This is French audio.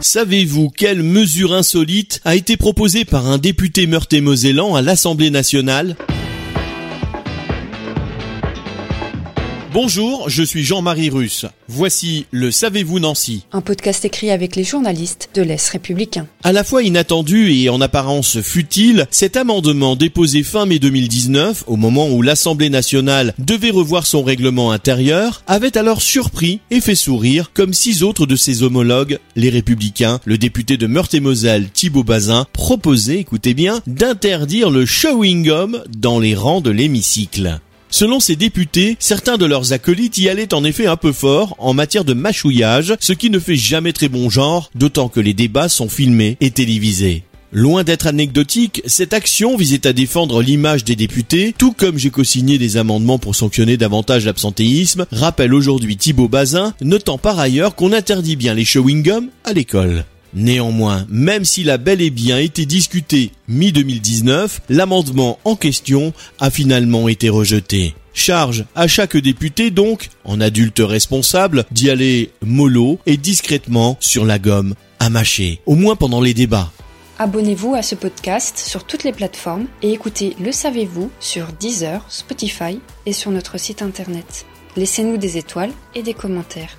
Savez-vous quelle mesure insolite a été proposée par un député meurthe-et-mosellan à l'Assemblée nationale? Bonjour, je suis Jean-Marie Russe. Voici le Savez-vous Nancy Un podcast écrit avec les journalistes de l'Est républicain. À la fois inattendu et en apparence futile, cet amendement déposé fin mai 2019, au moment où l'Assemblée nationale devait revoir son règlement intérieur, avait alors surpris et fait sourire comme six autres de ses homologues, les républicains, le député de Meurthe-et-Moselle Thibault Bazin proposait, écoutez bien, d'interdire le chewing-gum dans les rangs de l'hémicycle. Selon ces députés, certains de leurs acolytes y allaient en effet un peu fort en matière de mâchouillage, ce qui ne fait jamais très bon genre, d'autant que les débats sont filmés et télévisés. Loin d'être anecdotique, cette action visait à défendre l'image des députés, tout comme j'ai co-signé des amendements pour sanctionner davantage l'absentéisme, rappelle aujourd'hui Thibault Bazin, notant par ailleurs qu'on interdit bien les chewing-gums à l'école. Néanmoins, même s'il a bel et bien été discuté mi-2019, l'amendement en question a finalement été rejeté. Charge à chaque député donc, en adulte responsable, d'y aller mollo et discrètement sur la gomme à mâcher, au moins pendant les débats. Abonnez-vous à ce podcast sur toutes les plateformes et écoutez Le Savez-vous sur Deezer, Spotify et sur notre site internet. Laissez-nous des étoiles et des commentaires.